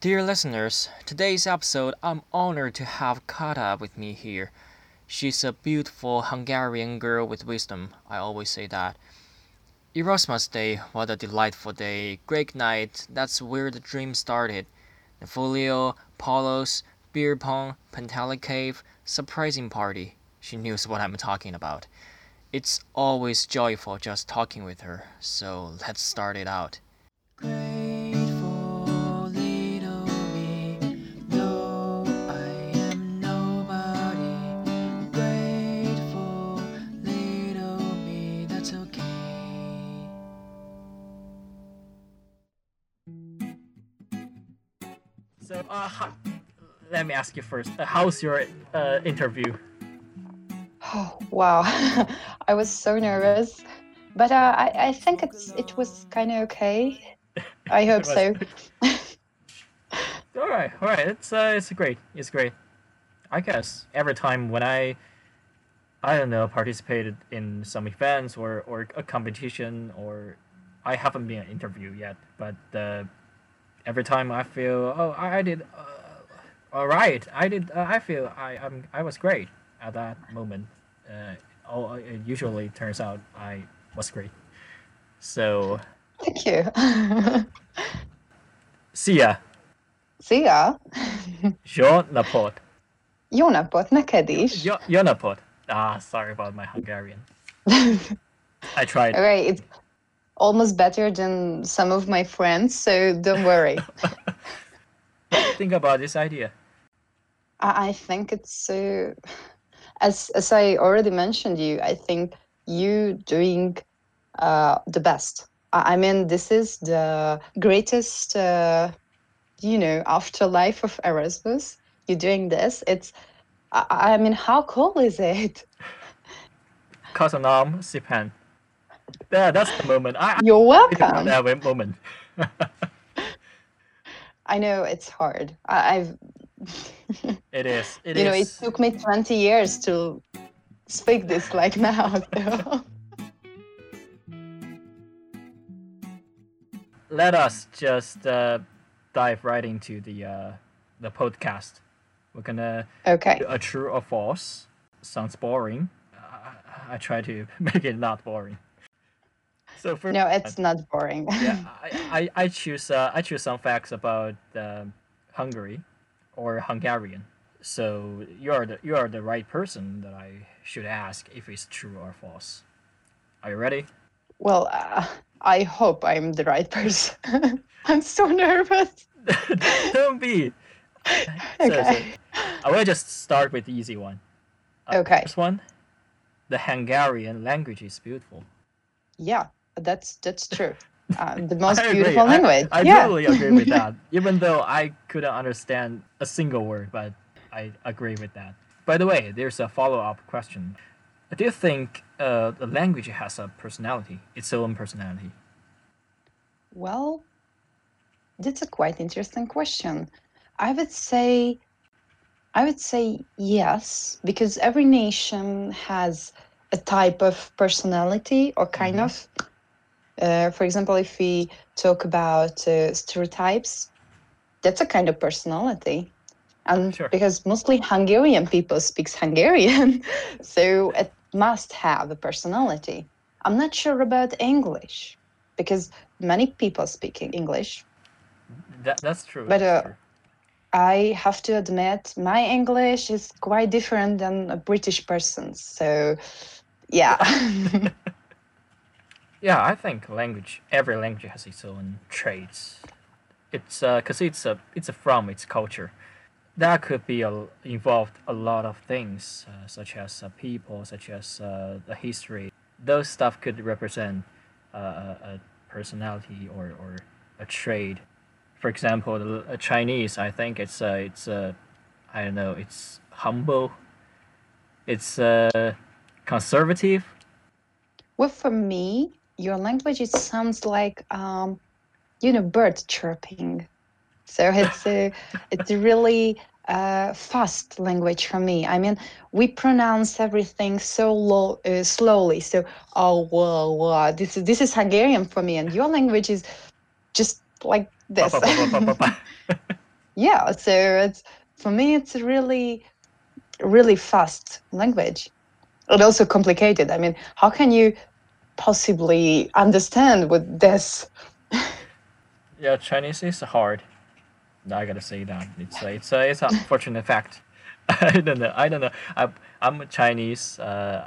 Dear listeners, today's episode, I'm honored to have Kata with me here. She's a beautiful Hungarian girl with wisdom. I always say that. Erasmus Day, what a delightful day. Great night, that's where the dream started. The folio, polos, beer pong, Pentala cave, surprising party. She knows what I'm talking about. It's always joyful just talking with her, so let's start it out. Ask you first. Uh, how's your uh, interview? Oh, wow. I was so nervous. But uh, I, I think it's it was kind of okay. I hope so. all right, all right. It's uh, it's great. It's great. I guess every time when I, I don't know, participated in some events or or a competition or, I haven't been an interview yet, but uh, every time I feel oh I, I did, uh, all right, I did. Uh, I feel I I'm I was great at that moment. Uh, all, it usually turns out I was great. So Thank you. see ya. Szia! Jó napot. Jó napot neked is! Jó, jó napot. Ah, sorry about my Hungarian. I tried. All right, it's almost better than some of my friends, so don't worry. Think about this idea. I, think it's uh, as as I already mentioned you, I think you doing uh, the best. I, I mean, this is the greatest, uh, you know, afterlife of Erasmus. You're doing this. It's, I, I mean, how cool is it? Köszönöm szépen. Yeah, that's the moment. I, You're welcome. that moment. I know it's hard. I, I've, It is. It you know, it is. took me 20 years to speak this like now. So. Let us just uh, dive right into the uh, the podcast. We're gonna Okay. do a true or false. Sounds boring. I, I try to make it not boring. So for No, it's not boring. yeah, I, I, I choose uh, I choose some facts about um Hungary or Hungarian. So you are the you are the right person that I should ask if it's true or false. Are you ready? Well, uh, I hope I'm the right person. I'm so nervous. Don't be. So- so, Okay. I will just start with the easy one. Uh, Okay. First one. The Hungarian language is beautiful. Yeah, that's that's true. Uh, the most beautiful language. I, yeah. totally agree with that. Even though I couldn't understand a single word, but I agree with that. By the way, there's a follow-up question. Do you think uh, the language has a personality, its own personality? Well, that's a quite interesting question. I would say, I would say yes, because every nation has a type of personality or kind Mhm. of. Uh, for example, if we talk about uh, stereotypes, that's a kind of personality. And Sure. because mostly Hungarian people speaks Hungarian, so it must have a personality. I'm not sure about English because many people speak English. That, that's true. But, that's uh, true. I have to admit, my English is quite different than a British person's. So, yeah. Yeah, I think language. Every language has its own traits. It's because it's a it's a from its culture. That could be a, involved a lot of things, uh, such as uh, people, such as uh, the history. Those stuff could represent uh, a, personality or, or a trait. For example, the uh, Chinese, I think it's uh, it's uh, I don't know, it's humble. It's uh, conservative. well, for me, your language it sounds like, um, you know, bird chirping. So it's a, it's a really uh, fast language for me. I mean, we pronounce everything so low, uh, slowly. So, oh, wow, wow, this is this is Hungarian for me, and your language is just like this. yeah, so it's for me it's a really really fast language. And also complicated. I mean, how can you possibly understand with this? Yeah, Chinese is hard. I gotta say that it's a, it's a, it's an unfortunate fact. I don't know. I don't know. I I'm Chinese. Uh,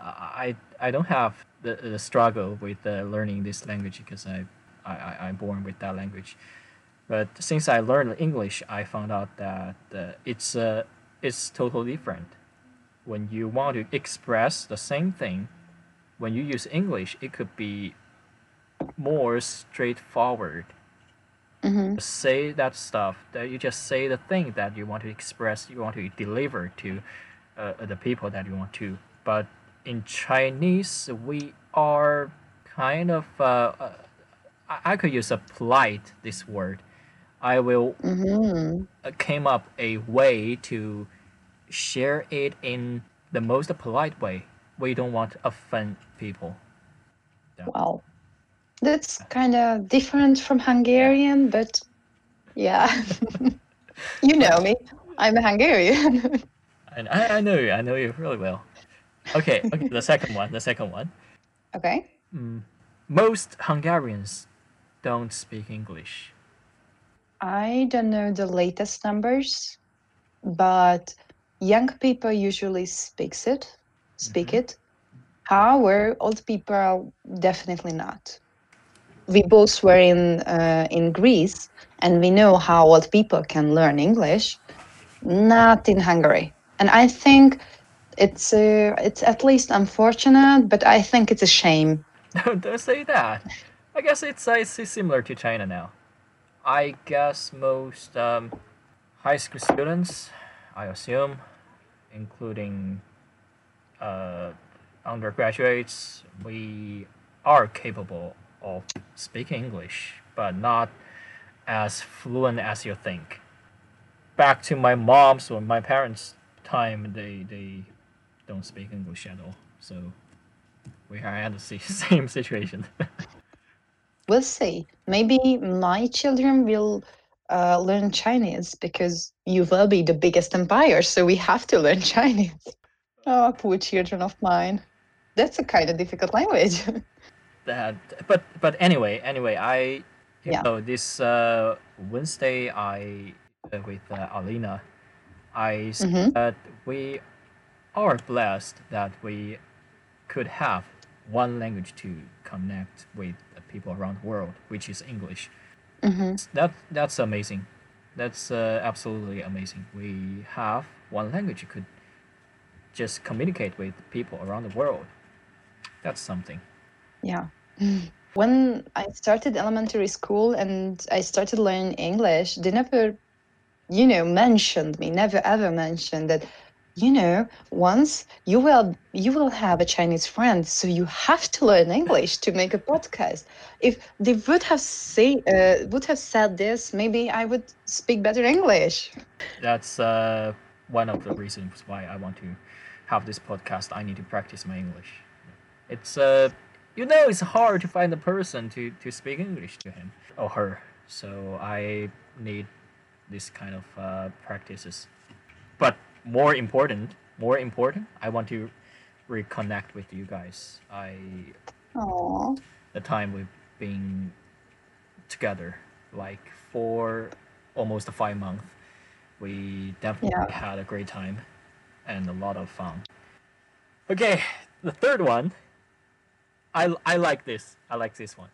I I don't have the, the struggle with uh, learning this language because I, I I I'm born with that language. But since I learned English, I found out that uh, it's uh, it's totally different. When you want to express the same thing, when you use English, it could be more straightforward. Hmm say that stuff that you just say the thing that you want to express you want to deliver to uh, the people that you want to. But in chinese we are kind of uh, uh, I, could use a polite this word. I will hmm uh, came up a way to share it in the most polite way we don't want to offend people. Well, that's kind of different from Hungarian, but yeah, you know me. I'm a Hungarian. and I, I know you. I know you really well. Okay okay the second one the second one. Okay. Mm, most Hungarians don't speak English. I don't know the latest numbers, but young people usually speaks it, speak Mhm. it. However, old people definitely not. We both were in uh, in Greece, and we know how old people can learn English. Not in Hungary, and I think it's uh, it's at least unfortunate, but I think it's a shame. Don't, say that. I guess it's, uh, it's similar to China now. I guess most um, high school students, I assume, including uh, undergraduates, we are capable of speaking English, but not as fluent as you think. Back to my mom's or my parents' time, they, they don't speak English at all. So we are in the same situation. We'll see. Maybe my children will uh, learn Chinese because you will be the biggest empire, so we have to learn Chinese. Oh, poor children of mine. That's a kind of difficult language. that, but but anyway, anyway, I you Yeah. know this uh, Wednesday I uh, with uh, Alina, I said Mhm. that we are blessed that we could have one language to connect with the people around the world, which is English. hmm That that's amazing. That's uh, absolutely amazing. We have one language you could just communicate with people around the world. That's something. Yeah. When I started elementary school and I started learning English, they never, you know, mentioned me, never ever mentioned that, you know, once you will you will have a Chinese friend, so you have to learn English to make a podcast. If they would have say uh, would have said this, maybe I would speak better English. That's uh, one of the reasons why I want to have this podcast. I need to practice my English. It's uh, you know, it's hard to find a person to to speak English to him or her. So I need this kind of uh, practices. But more important, more important, I want to reconnect with you guys. I Aww. the time we've been together, like for almost five months. We definitely Yeah. had a great time and a lot of fun. Okay, the third one. I, I like this. I like this one.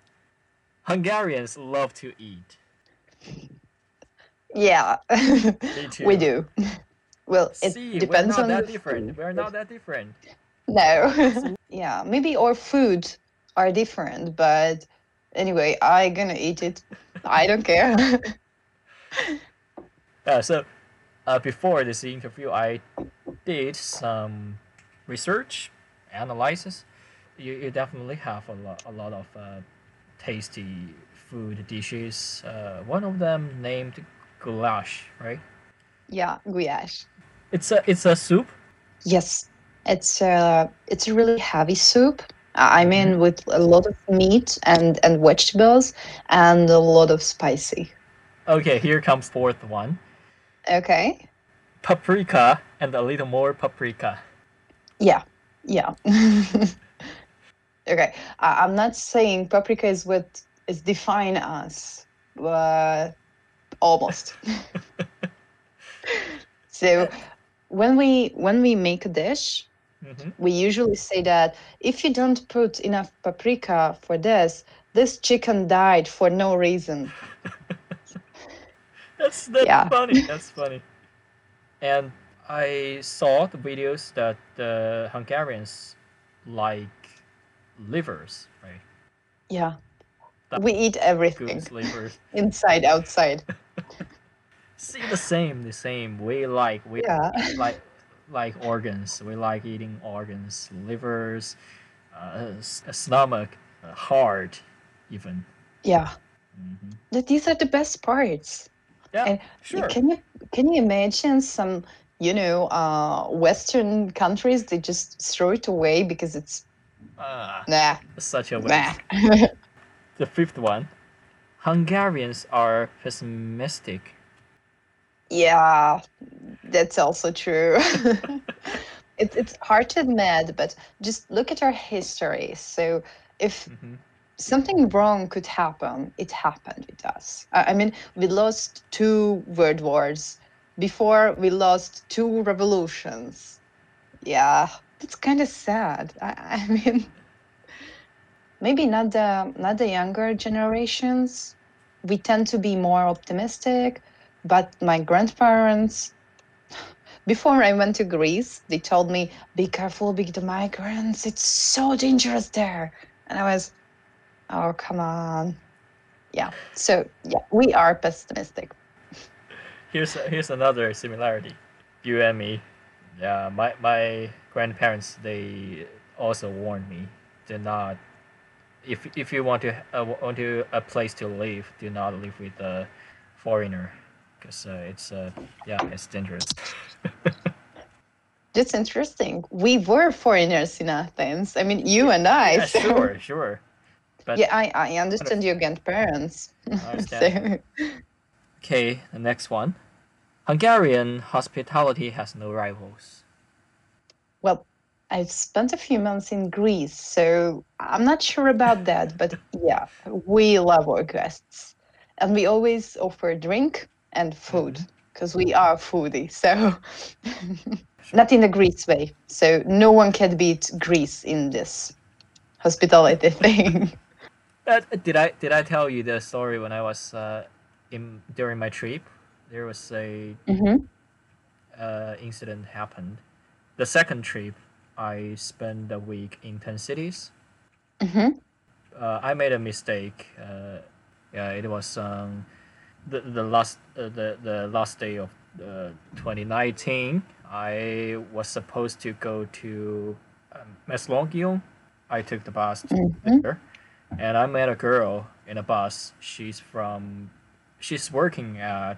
Hungarians love to eat. Yeah, we do. Well, it See, depends we're on not that the different. food. We're not that different. No. yeah, maybe our food are different, but anyway, I gonna eat it. I don't care. Uh, so, uh, before this interview, I did some research, analysis. You, you definitely have a lot, a lot of uh, tasty food dishes. Uh, one of them named goulash, right? yeah, goulash. It's a it's a soup. Yes, it's uh, it's a really heavy soup. I I mean, with a lot of meat and and vegetables and a lot of spicy. Okay, here comes fourth one. Okay. Paprika and a little more paprika. Yeah. Yeah. okay. I- I'm not saying paprika is what is define us, but almost. so when we when we make a dish, hmm we usually say that if you don't put enough paprika for this, this chicken died for no reason. That's that's Yeah. funny. That's funny. And I saw the videos that the Hungarians like livers, right? Yeah. That We eat everything livers. inside, outside. See the same, the same. We like we Yeah. like like organs. We like eating organs, livers, uh, s- stomach, uh, heart, even. Yeah. hmm That these are the best parts. Yeah, And sure. Can you can you imagine some, you know, uh, Western countries they just throw it away because it's Ah, nah, such a nah. waste. The fifth one. Hungarians are pessimistic. yeah, that's also true. it's it's hard to admit, but just look at our history. So if hmm something wrong could happen, it happened with us. I I mean, we lost two world wars. Before we lost two revolutions. Yeah, that's kind of sad. I, I mean, maybe not the not the younger generations. We tend to be more optimistic, but my grandparents. Before I went to Greece, they told me, "Be careful with the migrants. It's so dangerous there." And I was, Oh, come on. Yeah. So, yeah, we are pessimistic. Here's here's another similarity. You and me. Yeah, my my grandparents they also warned me do not if if you want to uh, want to a place to live, do not live with a foreigner because uh, it's uh yeah it's dangerous. That's interesting. We were foreigners in Athens. I mean, you and I. yeah, so- sure, sure. But Yeah, I, I understand your grandparents. I understand. so, Okay, the next one. Hungarian hospitality has no rivals. well, I've spent a few months in Greece, so I'm not sure about that. But yeah, we love our guests. And we always offer drink and food because we are foodie. So, not in the Greece way. So, no one can beat Greece in this hospitality thing. Uh, did I did I tell you the story when I was uh, in during my trip? There was a hmm uh, incident happened. The second trip, I spent a week in ten cities. hmm Uh, I made a mistake. Uh, yeah, it was um, the the last uh, the the last day of uh, 2019. I was supposed to go to um. I took the bus to Mhm. there, and I met a girl in a bus. She's from, she's working at,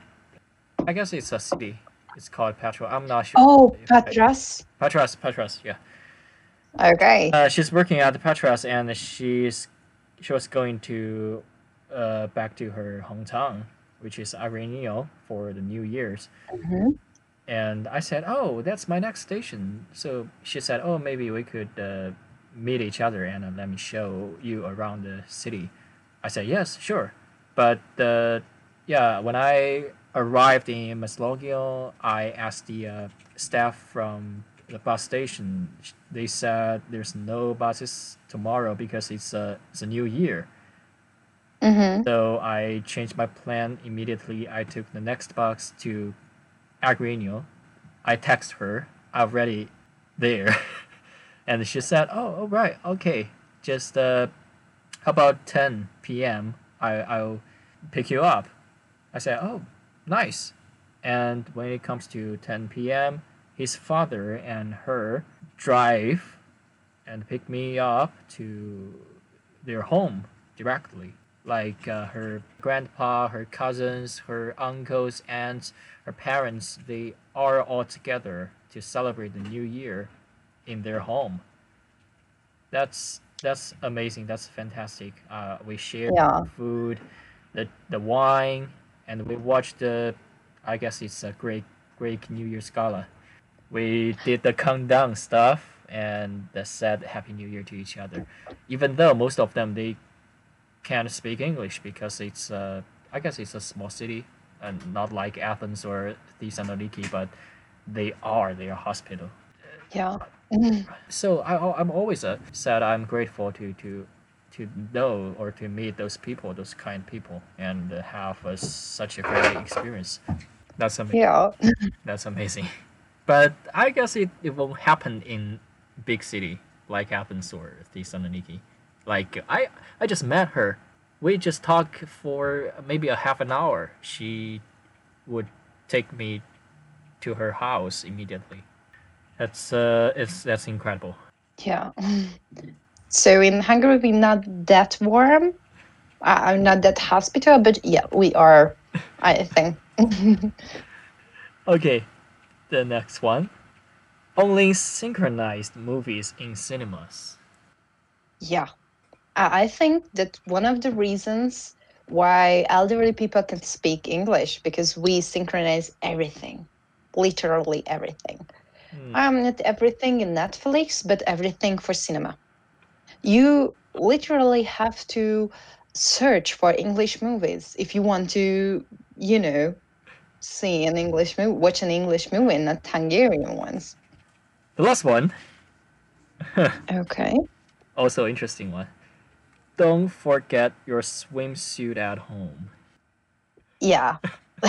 I guess it's a city. It's called Petra. I'm not sure. Oh, if I- Patras. Patras, Patras, yeah. Okay. Uh, she's working at the Petras, and she's she was going to uh, back to her hometown, which is Agrinio, for the New Year's. Mhm. And I said, "Oh, that's my next station." So she said, "Oh, maybe we could uh, meet each other and uh, let me show you around the city." I said, "Yes, sure." But uh, yeah, when I arrived in Mesolongi, I asked the uh, staff from the bus station. They said there's no buses tomorrow because it's a it's a new year. hmm So I changed my plan immediately. I took the next bus to Agrinio. I text her, I'm already there. and she said, Oh, all right, okay. Just uh, how about 10 p.m. I, I'll pick you up. I said, Oh, nice. And when it comes to 10 p.m., his father and her drive and pick me up to their home directly like uh, her grandpa, her cousins, her uncles, aunts, her parents, they are all together to celebrate the new year in their home. That's that's amazing. That's fantastic. Uh, we share Yeah. food, the the wine, and we watched the I guess it's a great, great New Year's gala. We did the countdown stuff and the said Happy New Year to each other, even though most of them they can't speak English because it's uh, I guess it's a small city and not like Athens or Thessaloniki, but they are their hospital. Yeah. So I, I- I'm always uh, said I'm grateful to to to know or to meet those people, those kind people, and have uh, such a great experience. That's amazing. Yeah. That's amazing. But I guess it, it won't happen in big city like Athens or Thessaloniki. Like I I just met her. We just talked for maybe a half an hour. She would take me to her house immediately. That's uh it's that's incredible. Yeah. So in Hungary, we're not that warm. I- I'm not that hospital, but yeah, we are. I think. Okay, the next one. Only synchronized movies in cinemas. Yeah. I think that one of the reasons why elderly people can speak English because we synchronize everything, literally everything. Hmm. Um, not everything in Netflix, but everything for cinema. You literally have to search for English movies if you want to, you know, see an English movie, watch an English movie, and not Hungarian ones. The last one, Okay. also interesting one. Don't forget your swimsuit at home. Yeah.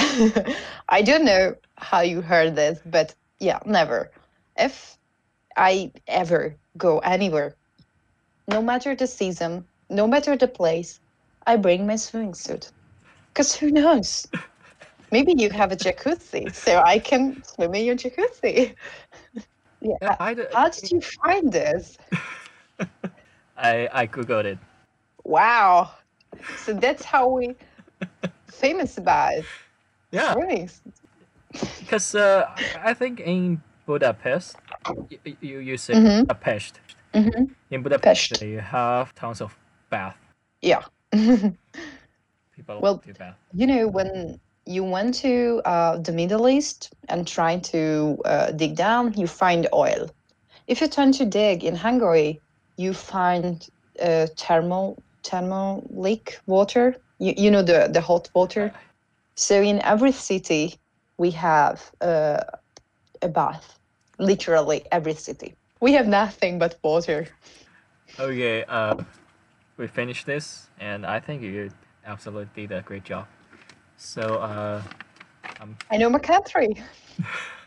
I don't know how you heard this, but yeah, never. If I ever go anywhere, no matter the season, no matter the place, I bring my swimming suit. Because who knows? Maybe you have a jacuzzi, so I can swim in your jacuzzi. Yeah, yeah. How did you find this? I I googled it. Wow. So that's how we famous about Yeah, swimming. because uh, I think in Budapest, y- y- you you say Mhm. Budapest. Hmm In Budapest, Pest. they have tons of bath. Yeah. People Well, do bath. you know when you went to uh, the middle east and try to uh, dig down you find oil if you turn to dig in hungary you find uh, thermal thermal leak water you, you know the, the hot water so in every city we have uh, a bath literally every city we have nothing but water Okay, uh, we finished this, and I think you absolutely did a great job. So, uh, i know my country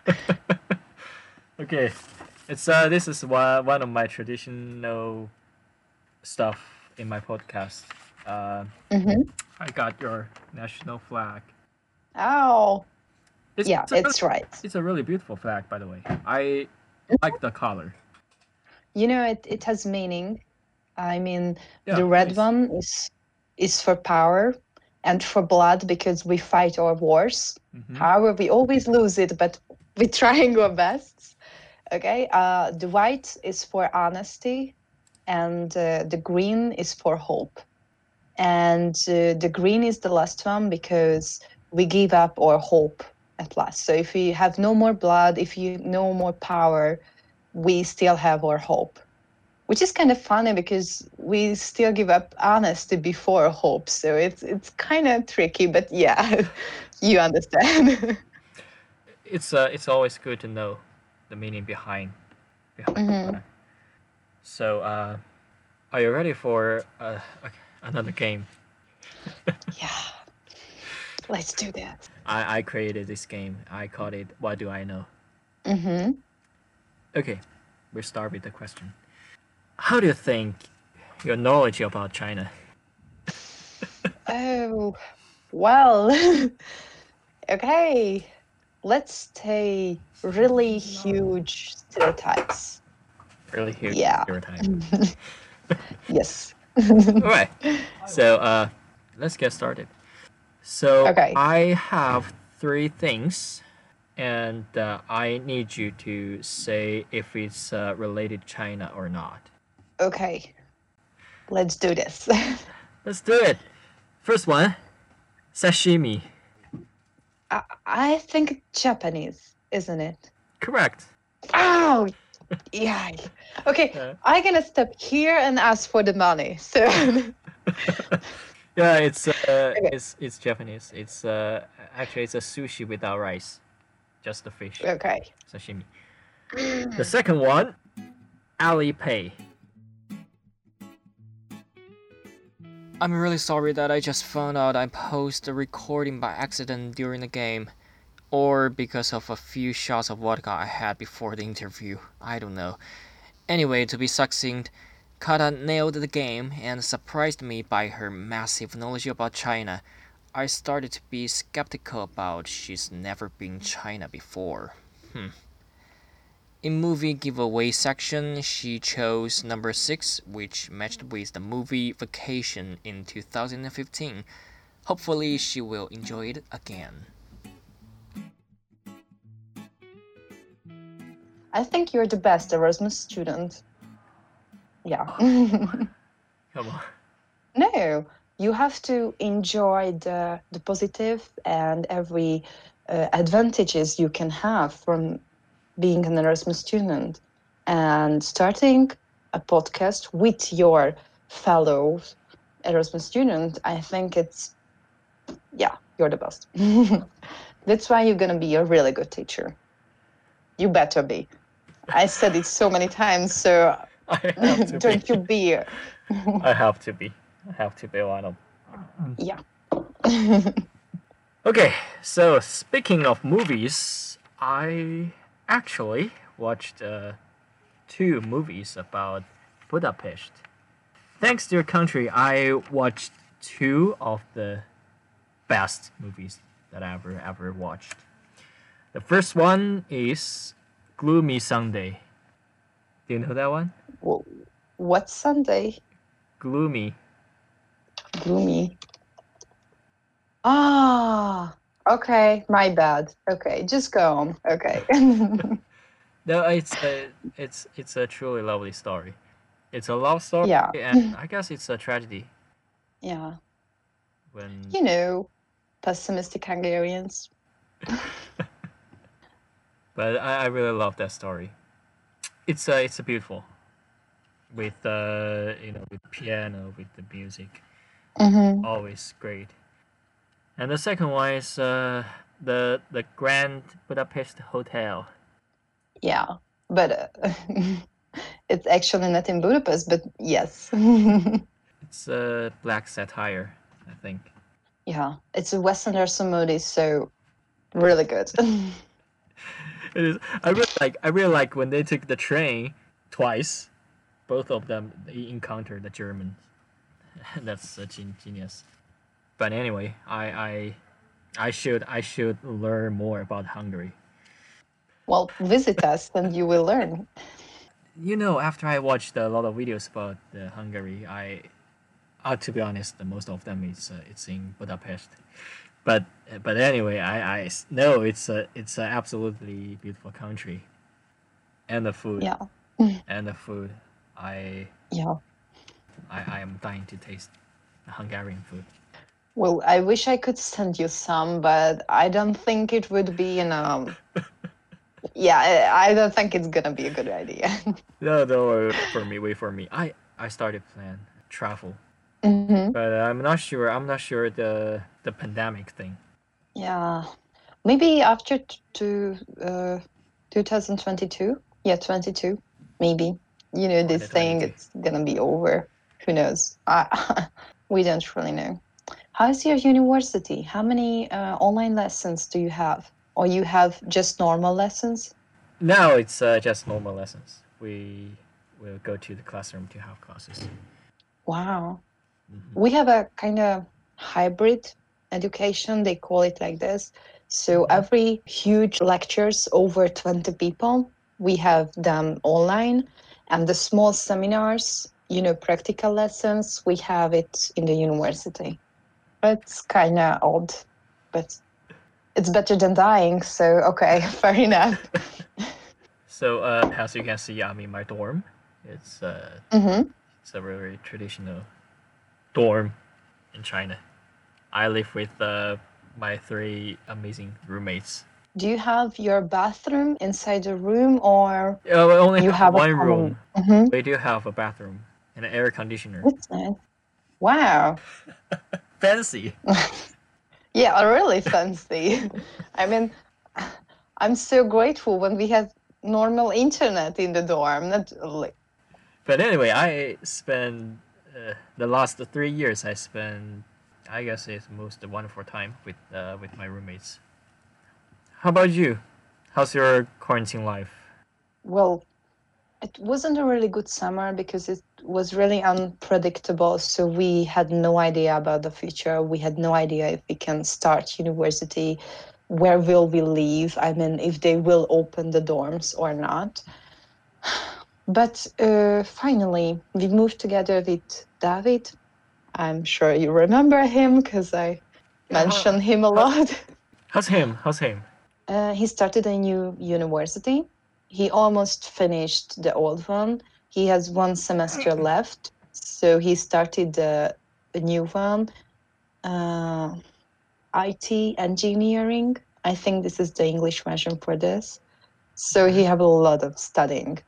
okay, it's uh, this is one one of my traditional stuff in my podcast. Uh, hmm I got your national flag. oh It's, yeah it's it's right it's a really beautiful flag, by the way. I like the color. You know, it, it has meaning. I mean, Yeah, the red please. one is is for power and for blood because we fight our wars. Mhm. However, we always lose it, but we're trying our best. Okay. Uh, the white is for honesty, and uh, the green is for hope. And uh, the green is the last one because we give up our hope at last. So if we have no more blood, if you no more power, we still have our hope which is kind of funny because we still give up honesty before hope so it's it's kind of tricky but yeah you understand It's uh, it's always good to know the meaning behind behind. the Mhm. So, uh, are you ready for uh, another game? yeah let's do that I, I created this game. I called it What Do I Know? hmm Okay, we start with the question. How do you think your knowledge about China? oh well okay let's take really huge stereotypes Really huge Yeah. stereotype. yes All right. So uh, let's get started. So Okay. I have three things, and uh, I need you to say if it's uh, related to China or not. okay let's do this Let's do it. First one, sashimi. I, I think Japanese, isn't it? Correct. Oh, yeah. Okay, Yeah. I'm gonna step here and ask for the money. So, Yeah, it's uh, it's it's Japanese. It's uh, actually it's a sushi without rice, just the fish, okay. sashimi. The second one, Alipay. I'm really sorry that I just found out I posted a recording by accident during the game. Or because of a few shots of vodka I had before the interview. I don't know. Anyway, to be succinct, Kata nailed the game and surprised me by her massive knowledge about China. I started to be skeptical about she's never been China before. Hmm. In movie giveaway section, she chose number 6, which matched with the movie Vacation in 2015. Hopefully, she will enjoy it again. I think you're the best Erasmus student. Yeah. Come on. no, you have to enjoy the the positive and every uh, advantages you can have from being an Erasmus student and starting a podcast with your fellow Erasmus student. I think it's yeah, you're the best. That's why you're gonna be a really good teacher. You better be. I said it so many times, so to don't be. you be. I have to be. Have to be one of. Yeah. Okay, so speaking of movies, I actually watched uh, two movies about Budapest. Thanks to your country, I watched two of the best movies that I ever ever watched. The first one is Gloomy Sunday. Do you know that one? What Sunday? Gloomy. Gloomy. Ah, okay, my bad. Okay, just go on. Okay. No, it's a, it's it's a truly lovely story. It's a love story, Yeah. and I guess it's a tragedy yeah, when you know, pessimistic Hungarians. But I, I really love that story. It's a, it's a beautiful, with uh, you know, with piano, with the music, Mm-hmm. always great. And the second one is uh, the the Grand Budapest Hotel. Yeah, but uh, it's actually not in Budapest, but yes. It's a black satire, I think. yeah, it's a Wes Anderson movie, so really good. It is. I really like. I really like when they took the train twice. Both of them they encountered the Germans. That's such in- genius. But anyway, I I I should I should learn more about Hungary. well, visit us and you will learn. You know, after I watched a lot of videos about uh, Hungary, I, uh, to be honest, the most of them is uh, it's in Budapest. But but anyway, I, I know it's a it's an absolutely beautiful country, and the food Yeah, and the food. I yeah. I, I am dying to taste Hungarian food. Well, I wish I could send you some, but I don't think it would be in um. Yeah, I don't think it's gonna be a good idea. No, no, wait for me, wait for me. I I started plan travel, hmm but I'm not sure. I'm not sure the the pandemic thing. Yeah, maybe after t- to uh, 2022. Yeah, 22. Maybe. You know, this thing it's gonna be over. Who knows? I, we don't really know. How's your university? How many uh, online lessons do you have? Or you have just normal lessons? Now it's uh, just normal lessons. We will go to the classroom to have classes. Wow. Mhm. We have a kind of hybrid education, they call it like this. So every huge lectures over 20 people, we have them online. And the small seminars, you know, practical lessons, we have it in the university. It's kind of odd, but it's better than dying. So, okay, fair enough. So uh, as you can see, I'm in my dorm. It's uh, hmm it's a very traditional dorm in China. I live with uh, my three amazing roommates. Do you have your bathroom inside the room or Uh, we only you have, one room. Mhm. We do have a bathroom and an air conditioner. That's nice. Wow. Fancy. Yeah, really fancy. I mean, I'm so grateful when we had normal internet in the dorm. Not like But anyway, I spent uh, the last three years. I spent, I guess, it's most wonderful time with uh, with my roommates. How about you? How's your quarantine life? well, it wasn't a really good summer because it was really unpredictable. So we had no idea about the future. We had no idea if we can start university, where will we live? I mean, if they will open the dorms or not. But uh, finally, we moved together with David. I'm sure you remember him because I mentioned him a lot. How's him? How's him? Uh, he started a new university. He almost finished the old one. He has one semester left, so he started uh, a new one, uh, IT engineering. I think this is the English version for this. So he have a lot of studying,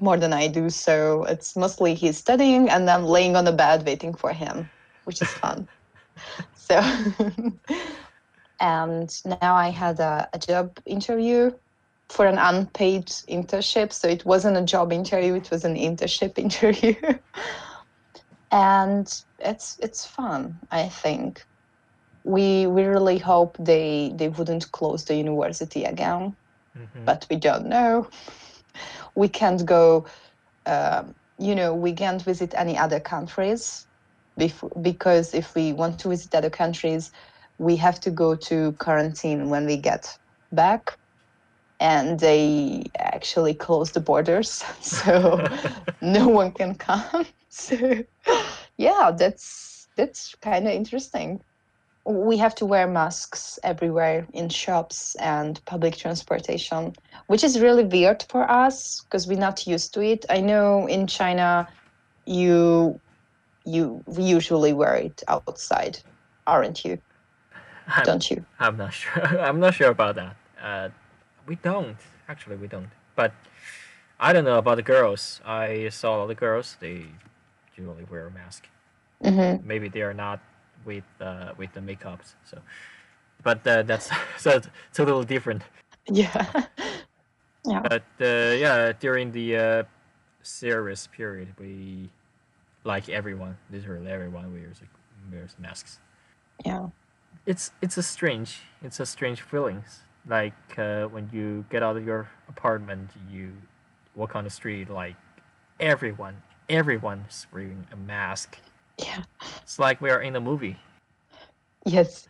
more than I do. So it's mostly he's studying and I'm laying on the bed waiting for him, which is fun. so and now I had a, a job interview for an unpaid internship. So it wasn't a job interview; it was an internship interview, and it's it's fun. I think we we really hope they they wouldn't close the university again, Mhm. but we don't know. We can't go. Um, you know, we can't visit any other countries before, because if we want to visit other countries, we have to go to quarantine when we get back and they actually close the borders so no one can come. So yeah that's that's kind of interesting. We have to wear masks everywhere in shops and public transportation which is really weird for us because we're not used to it. I know in china you you usually wear it outside aren't you? I'm, don't you? I'm not sure. I'm not sure about that. Uh, we don't actually. We don't. But I don't know about the girls. I saw the girls. They usually wear a mask. hmm Maybe they are not with uh, with the makeups. So, but uh, that's so it's a little different. yeah yeah But uh, yeah, during the uh, serious period, we like everyone, literally everyone wears wears masks. yeah It's it's a strange it's a strange feelings. Like uh, when you get out of your apartment, you walk on the street, like everyone everyone's wearing a mask. yeah It's like we are in a movie. Yes.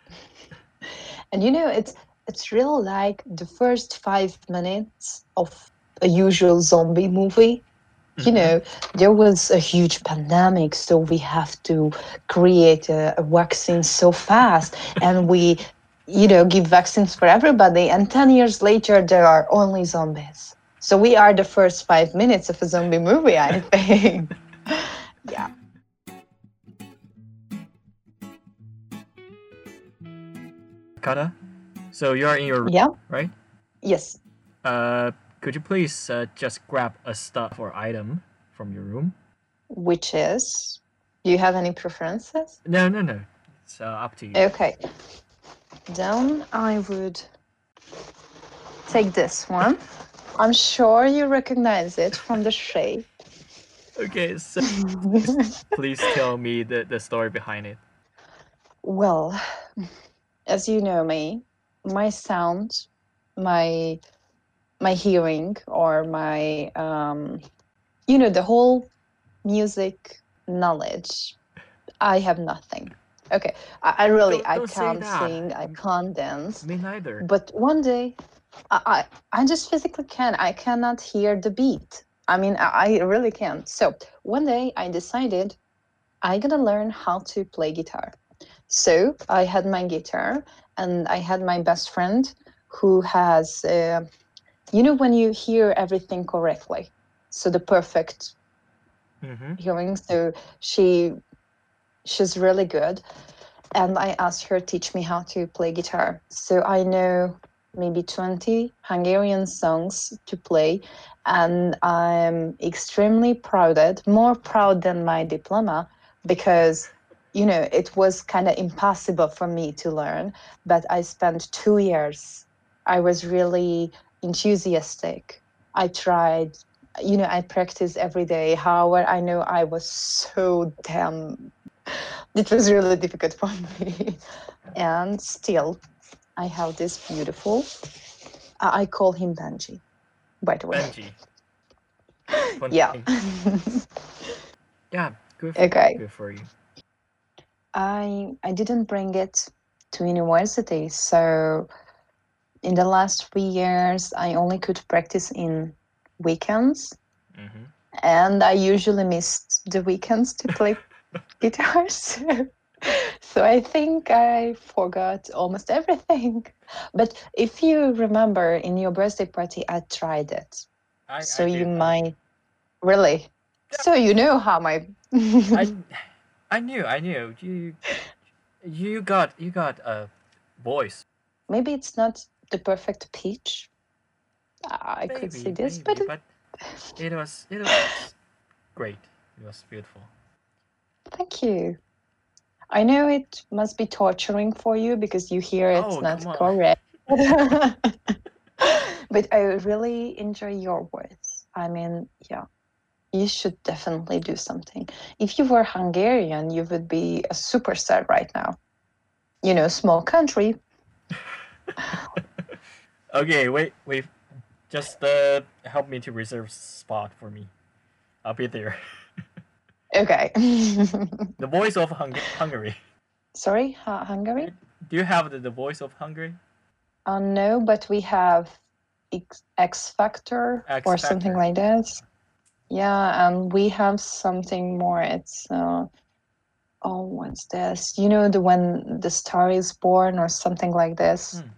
And you know, it's it's real like the first five minutes of a usual zombie movie. You Mhm. know, there was a huge pandemic, so we have to create a, a vaccine so fast, and we, you know, give vaccines for everybody. And ten years later, there are only zombies. So we are the first five minutes of a zombie movie, I think. yeah. Kata, so you are in your room, Yeah. right? Yes. Uh, could you please uh, just grab a stuff or item from your room? Which is, do you have any preferences? No, no, no. It's uh, up to you. Okay. Then I would take this one. I'm sure you recognize it from the shape. Okay, so please tell me the, the story behind it. well, as you know me, my sound, my my hearing or my um you know the whole music knowledge i have nothing okay i, I really Don't- i don't say can't sing i can't dance. Me neither. but one day I, I i just physically can i cannot hear the beat. I mean i, I really can't. So one day i decided I'm gonna learn how to play guitar. So i had my guitar and i had my best friend who has uh, you know when you hear everything correctly so the perfect Mm-hmm. hearing so she she's really good and I asked her to teach me how to play guitar. So I know maybe 20 Hungarian songs to play, and I'm extremely proud, it, more proud than my diploma, because you know it was kind of impossible for me to learn. But I spent two years. I was really enthusiastic. I tried. You know, I practiced every day. However, I know I was so damn it was really difficult for me. and still, I have this beautiful. I I call him Benji, by the way. Benji. Fun Yeah. Yeah, good for, Okay. good for you. I I didn't bring it to university, so in the last three years, I only could practice in weekends, hmm and I usually missed the weekends to play guitar. So, I think I forgot almost everything. But if you remember, in your birthday party, I tried it. I, so I you might really. So you know how my. I, I knew, I knew you. You got, you got a voice. Maybe it's not the perfect pitch. I could see this, maybe, but but it was, it was great. It was beautiful. Thank you. I know it must be torturing for you because you hear it's Oh, not correct. but I really enjoy your words. I mean, yeah, you should definitely do something. If you were Hungarian, you would be a superstar right now. You know, small country. Okay, wait, wait. Just uh, help me to reserve spot for me. I'll be there. Okay. The voice of Hung- Hungary. Sorry, Hu- Hungary? Do you have the, the voice of Hungary? Uh, no, but we have X, X Factor X or something like that. Yeah, and we have something more. It's uh, oh, what's this? You know, the when the star is born or something like this. Hmm.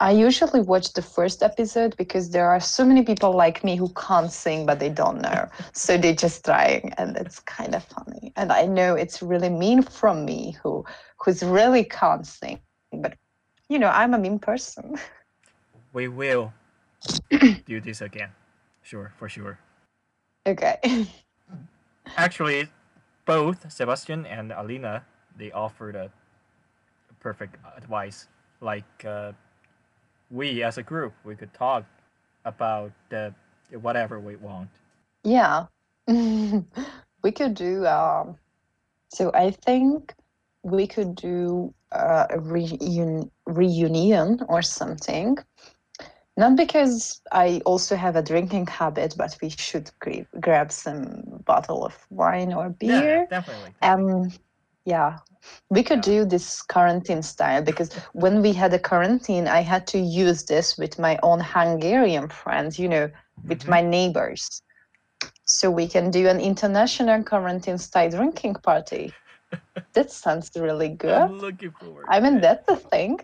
I usually watch the first episode because there are so many people like me who can't sing but they don't know. so they're just trying and it's kind of funny. And I know it's really mean from me who who's really can't sing. But you know, I'm a mean person. We will do this again. Sure, for sure. Okay. Actually, both Sebastian and Alina they offered a perfect advice. Like uh, we as a group, we could talk about the whatever we want. Yeah. we could do um so I think we could do uh, a reun- reunion or something. Not because I also have a drinking habit, but we should gra- grab some bottle of wine or beer. Yeah, definitely. Um, yeah, we could Yeah. do this quarantine style because when we had a quarantine, I had to use this with my own Hungarian friends, you know, with Mhm. my neighbors. So we can do an international quarantine style drinking party. that sounds really good. I'm looking forward. I mean, that's the thing.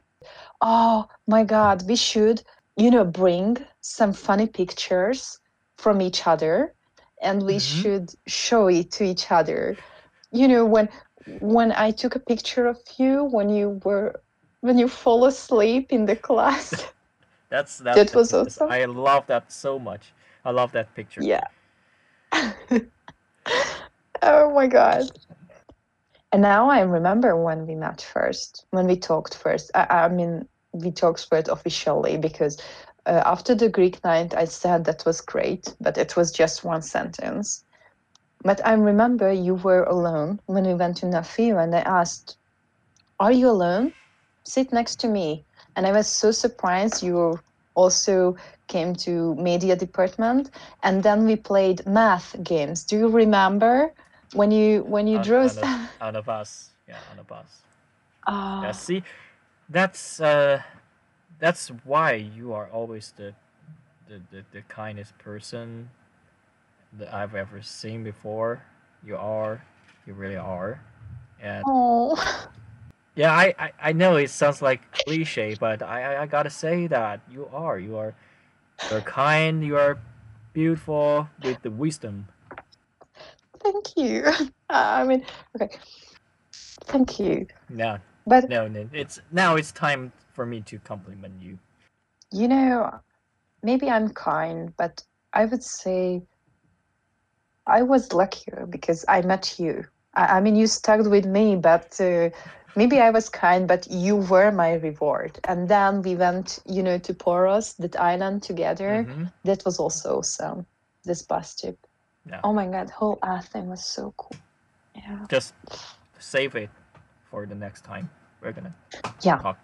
Oh my God, we should, you know, bring some funny pictures from each other and we Mhm. should show it to each other. You know, when when I took a picture of you when you were when you fall asleep in the class. That's that's That was awesome. I love that so much. I love that picture. yeah. oh my God. And now I remember when we met first, when we talked first. I, I mean, we talked first officially because uh, after the Greek night, I said that was great, but it was just one sentence. But I remember you were alone when we went to Nafir, and I asked, Are you alone? Sit next to me. And I was so surprised you also came to media department and then we played math games. Do you remember when you when you On- drew on a, on a bus. Yeah, on a bus. Ah, Yeah, see, that's uh, that's why you are always the, the, the, the kindest person that I've ever seen before. You are, you really are, and oh. yeah, I, I, I know it sounds like cliche, but I, I, I gotta say that you are, you are, you're kind, you are beautiful with the wisdom. Thank you. Uh, I mean, okay. Thank you. No, But No, no, it's now it's time for me to compliment you. you know, maybe I'm kind, but I would say I was luckier because I met you. I, I mean, you stuck with me, but uh, maybe I was kind, but you were my reward. And then we went, you know, to Poros, that island together. Mhm. That was also awesome. This bus trip. Yeah. Oh my God, whole Athens was so cool. Yeah. Just save it for the next time. We're gonna Yeah. talk.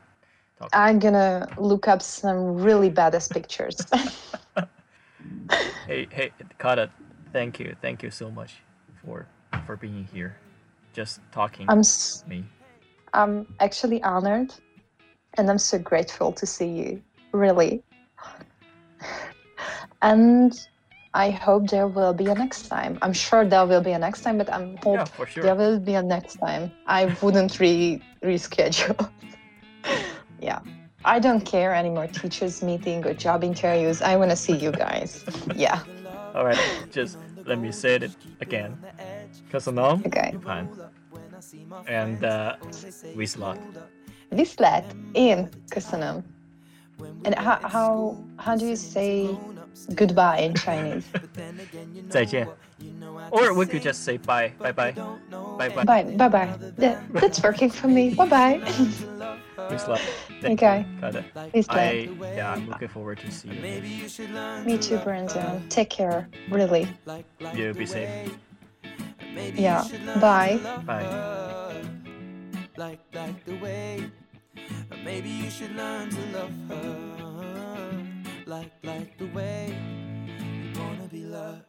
talk. I'm gonna look up some really badass pictures. Hey, hey, Kata, thank you, thank you so much for for being here, just talking I'm s- to me. I'm actually honored and I'm so grateful to see you, really. And I hope there will be a next time. I'm sure there will be a next time, but I'm hope Yeah, for sure. there will be a next time. I wouldn't re reschedule. yeah. I don't care anymore teachers meeting or job interviews. I want to see you guys. Yeah. All right, just let me say it again. Kasanom, Okay. Yupan, and uh, Wislat. Vislat in Kusanam. And how, how how do you say goodbye in Chinese? 再见. Or we could just say bye, bye, bye, bye, bye. Bye bye bye. That, that's working for me. Bye bye. Wislat. Thank Okay. you, Kata. Vislat. I yeah, I'm looking forward to see you. again. Me too, Brandon. Take care. Really. You be safe. Yeah. Bye. Bye. like like the way or maybe you should learn to love her like like the way you wanna be loved